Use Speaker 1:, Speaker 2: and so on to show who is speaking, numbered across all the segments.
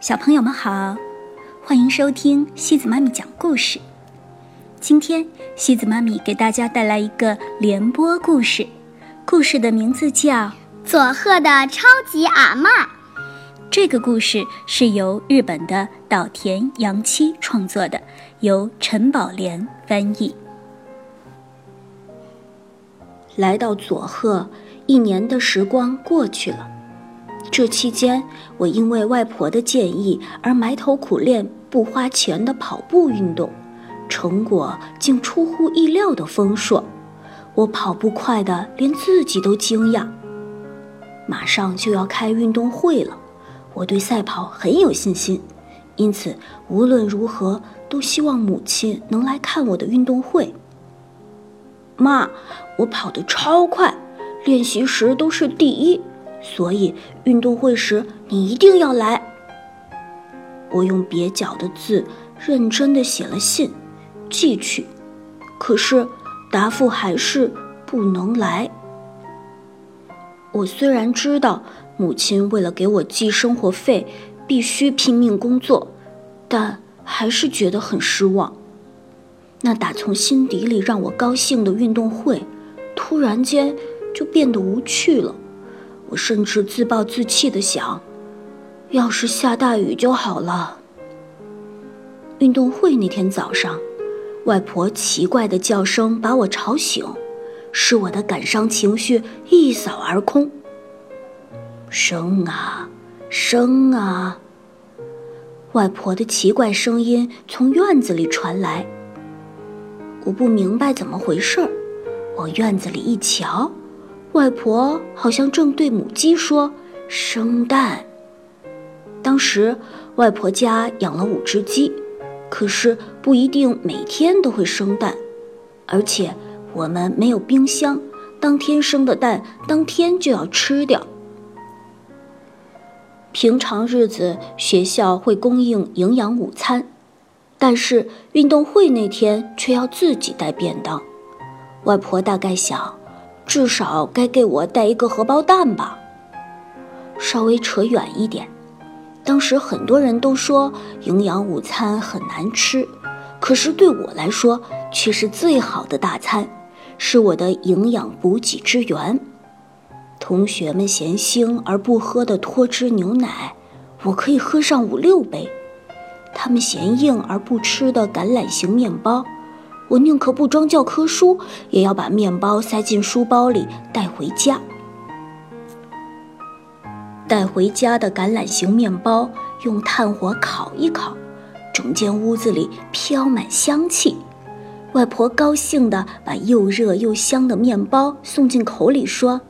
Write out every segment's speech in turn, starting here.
Speaker 1: 小朋友们好，欢迎收听西子妈咪讲故事。今天西子妈咪给大家带来一个联播故事，故事的名字叫《
Speaker 2: 佐贺的超级阿嬷》。
Speaker 1: 这个故事是由日本的岛田洋七创作的，由陈宝莲翻译。来到佐贺，一年的时光过去了。这期间，我因为外婆的建议而埋头苦练不花钱的跑步运动，成果竟出乎意料的丰硕。我跑步快的连自己都惊讶。马上就要开运动会了，我对赛跑很有信心，因此无论如何都希望母亲能来看我的运动会。妈，我跑得超快，练习时都是第一。所以运动会时你一定要来。我用蹩脚的字认真的写了信，寄去，可是答复还是不能来。我虽然知道母亲为了给我寄生活费必须拼命工作，但还是觉得很失望。那打从心底里让我高兴的运动会，突然间就变得无趣了。我甚至自暴自弃的想，要是下大雨就好了。运动会那天早上，外婆奇怪的叫声把我吵醒，使我的感伤情绪一扫而空。生啊，生啊！外婆的奇怪声音从院子里传来。我不明白怎么回事儿，往院子里一瞧。外婆好像正对母鸡说：“生蛋。”当时外婆家养了五只鸡，可是不一定每天都会生蛋，而且我们没有冰箱，当天生的蛋当天就要吃掉。平常日子学校会供应营养午餐，但是运动会那天却要自己带便当。外婆大概想。至少该给我带一个荷包蛋吧。稍微扯远一点，当时很多人都说营养午餐很难吃，可是对我来说却是最好的大餐，是我的营养补给之源。同学们嫌腥而不喝的脱脂牛奶，我可以喝上五六杯；他们嫌硬而不吃的橄榄型面包。我宁可不装教科书，也要把面包塞进书包里带回家。带回家的橄榄型面包用炭火烤一烤，整间屋子里飘满香气。外婆高兴地把又热又香的面包送进口里，说：“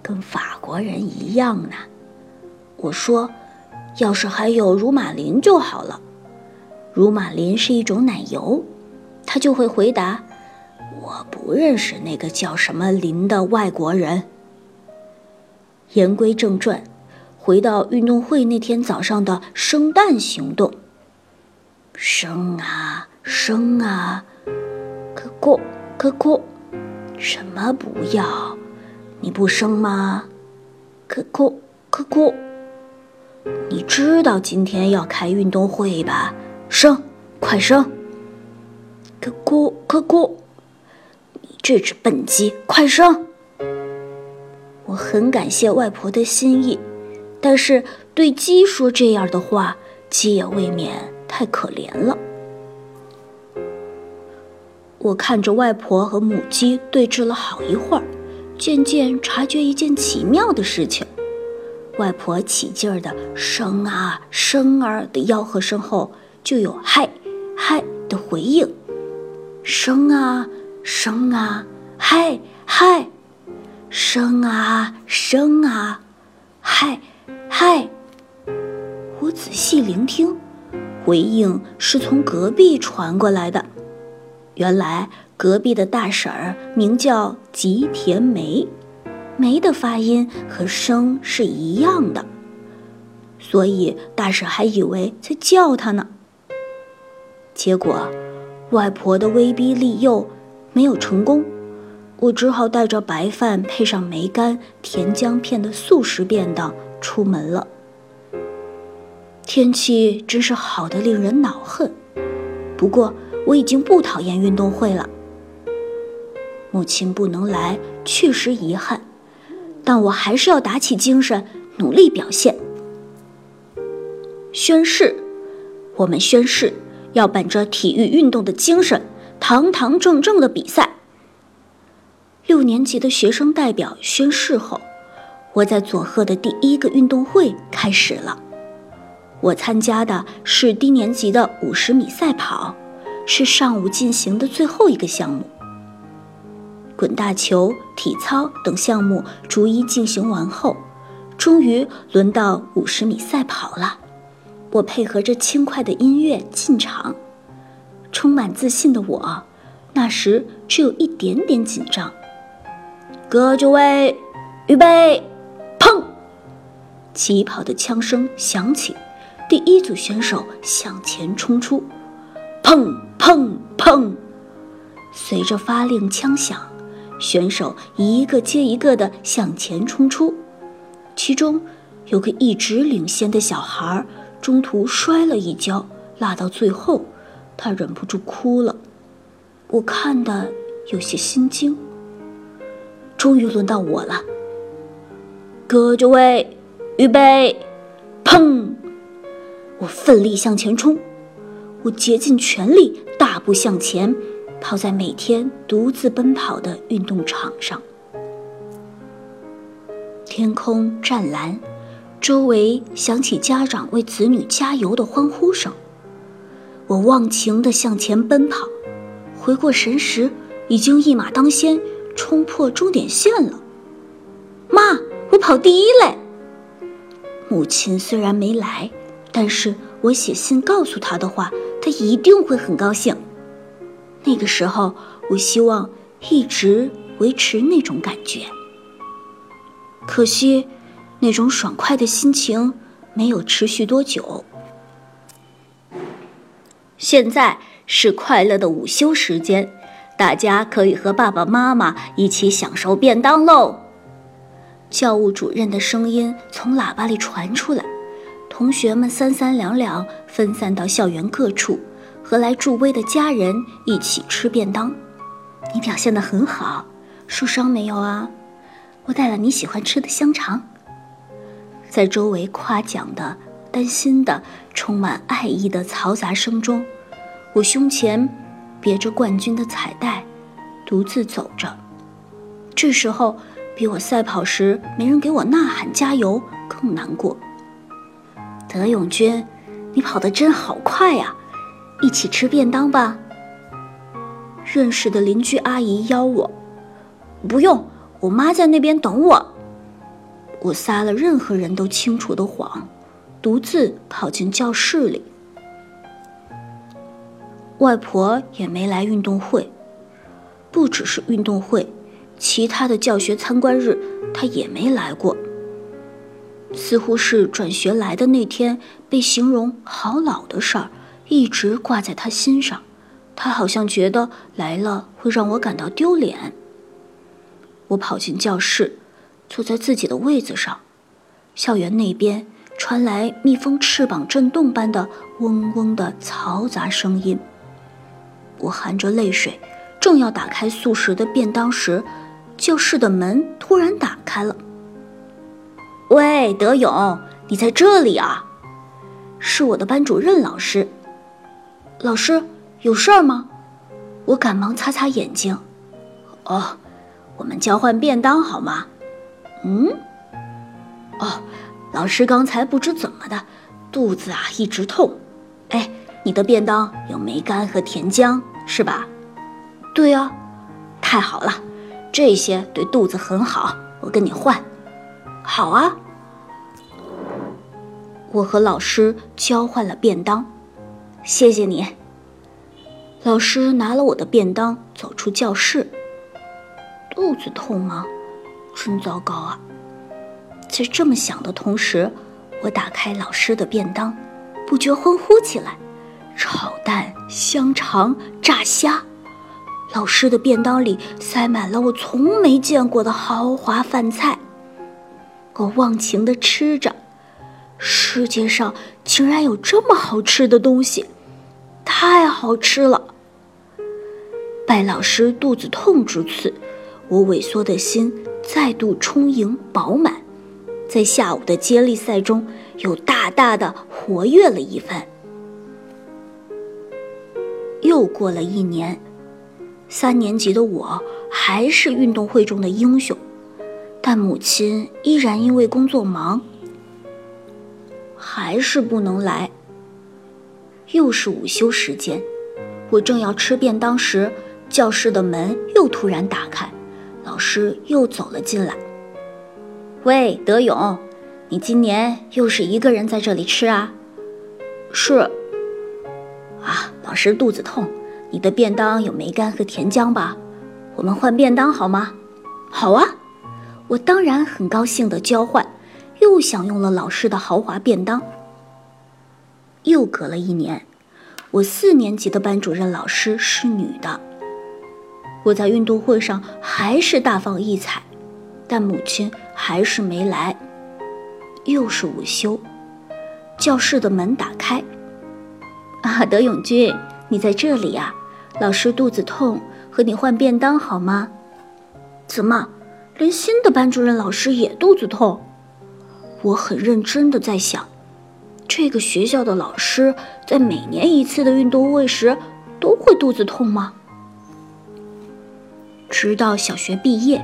Speaker 1: 跟法国人一样呢。”我说：“要是还有乳马林就好了。”乳马林是一种奶油。他就会回答：“我不认识那个叫什么林的外国人。”言归正传，回到运动会那天早上的生蛋行动。生啊生啊，可哭可哭，什么不要？你不生吗？可哭可哭，你知道今天要开运动会吧？生，快生！可咕咕，你这只笨鸡，快生！我很感谢外婆的心意，但是对鸡说这样的话，鸡也未免太可怜了。我看着外婆和母鸡对峙了好一会儿，渐渐察觉一件奇妙的事情：外婆起劲儿的生啊生儿的吆喝声后，就有嗨嗨的回应。生啊生啊，嗨嗨，生啊生啊，嗨嗨。我仔细聆听，回应是从隔壁传过来的。原来隔壁的大婶儿名叫吉田梅，梅的发音和生是一样的，所以大婶还以为在叫她呢。结果。外婆的威逼利诱没有成功，我只好带着白饭配上梅干、甜姜片的素食便当出门了。天气真是好的令人恼恨。不过我已经不讨厌运动会了。母亲不能来，确实遗憾，但我还是要打起精神，努力表现。宣誓，我们宣誓要本着体育运动的精神，堂堂正正的比赛。六年级的学生代表宣誓后，我在佐贺的第一个运动会开始了。我参加的是低年级的五十米赛跑，是上午进行的最后一个项目。滚大球、体操等项目逐一进行完后，终于轮到五十米赛跑了。我配合着轻快的音乐进场，充满自信的我，那时只有一点点紧张。各就位，预备，砰！起跑的枪声响起，第一组选手向前冲出，砰砰砰！随着发令枪响，选手一个接一个的向前冲出，其中有个一直领先的小孩儿。中途摔了一跤，落到最后，他忍不住哭了。我看的有些心惊。终于轮到我了，各就位，预备，砰！我奋力向前冲，我竭尽全力，大步向前，跑在每天独自奔跑的运动场上。天空湛蓝。周围响起家长为子女加油的欢呼声，我忘情地向前奔跑，回过神时，已经一马当先，冲破终点线了。妈，我跑第一嘞！母亲虽然没来，但是我写信告诉她的话，她一定会很高兴。那个时候，我希望一直维持那种感觉。可惜。那种爽快的心情没有持续多久。现在是快乐的午休时间，大家可以和爸爸妈妈一起享受便当喽。教务主任的声音从喇叭里传出来，同学们三三两两分散到校园各处，和来助威的家人一起吃便当。你表现得很好，受伤没有啊？我带了你喜欢吃的香肠。在周围夸奖的、担心的、充满爱意的嘈杂声中，我胸前别着冠军的彩带，独自走着。这时候，比我赛跑时没人给我呐喊加油更难过。德永君，你跑得真好快呀！一起吃便当吧。认识的邻居阿姨邀我，不用，我妈在那边等我。我撒了任何人都清楚的谎，独自跑进教室里。外婆也没来运动会，不只是运动会，其他的教学参观日她也没来过。似乎是转学来的那天被形容好老的事儿一直挂在她心上，她好像觉得来了会让我感到丢脸。我跑进教室。坐在自己的位子上，校园那边传来蜜蜂翅膀震动般的嗡嗡的嘈杂声音。我含着泪水，正要打开素食的便当时，教室的门突然打开了。喂，德勇，你在这里啊？是我的班主任老师。老师，有事儿吗？我赶忙擦擦眼睛。哦，我们交换便当好吗？嗯，哦，老师刚才不知怎么的，肚子啊一直痛。哎，你的便当有梅干和甜姜是吧？对呀，太好了，这些对肚子很好，我跟你换。好啊，我和老师交换了便当，谢谢你。老师拿了我的便当走出教室。肚子痛吗？真糟糕啊！在这么想的同时，我打开老师的便当，不觉欢呼起来：炒蛋、香肠、炸虾。老师的便当里塞满了我从没见过的豪华饭菜。我忘情地吃着，世界上竟然有这么好吃的东西，太好吃了！拜老师肚子痛之赐，我萎缩的心再度充盈饱满，在下午的接力赛中又大大的活跃了一番。又过了一年，三年级的我还是运动会中的英雄，但母亲依然因为工作忙。还是不能来。又是午休时间，我正要吃便当时，教室的门又突然打开，师又走了进来。喂，德勇，你今年又是一个人在这里吃啊？是。啊，老师肚子痛，你的便当有梅干和甜浆吧？我们换便当好吗？好啊，我当然很高兴的交换。又享用了老师的豪华便当。又隔了一年，我四年级的班主任老师是女的。我在运动会上还是大放异彩，但母亲还是没来。又是午休，教室的门打开。啊，德永君，你在这里呀？老师肚子痛，和你换便当好吗？怎么，连新的班主任老师也肚子痛？我很认真的在想，这个学校的老师在每年一次的运动会时都会肚子痛吗？直到小学毕业，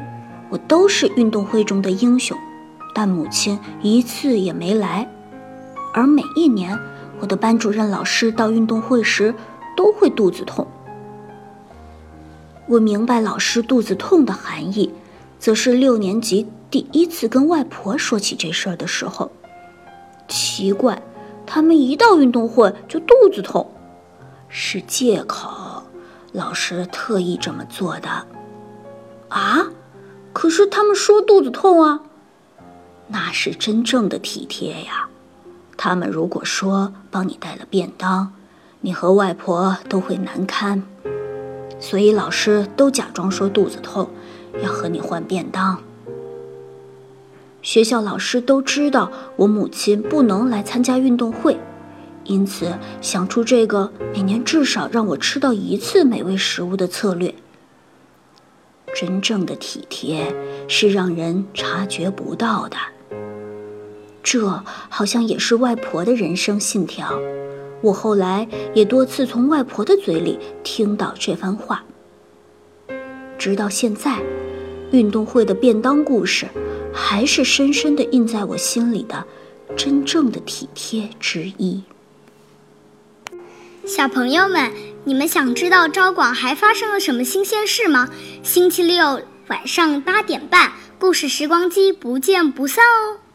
Speaker 1: 我都是运动会中的英雄，但母亲一次也没来。而每一年，我的班主任老师到运动会时都会肚子痛。我明白老师肚子痛的含义。则是六年级第一次跟外婆说起这事儿的时候，奇怪，他们一到运动会就肚子痛，是借口，老师特意这么做的。啊，可是他们说肚子痛啊，那是真正的体贴呀。他们如果说帮你带了便当，你和外婆都会难堪，所以老师都假装说肚子痛。要和你换便当。学校老师都知道我母亲不能来参加运动会，因此想出这个每年至少让我吃到一次美味食物的策略。真正的体贴是让人察觉不到的，这好像也是外婆的人生信条。我后来也多次从外婆的嘴里听到这番话，直到现在。运动会的便当故事，还是深深地印在我心里的真正的体贴之一。
Speaker 2: 小朋友们，你们想知道昭广还发生了什么新鲜事吗？星期六晚上八点半，故事时光机不见不散哦。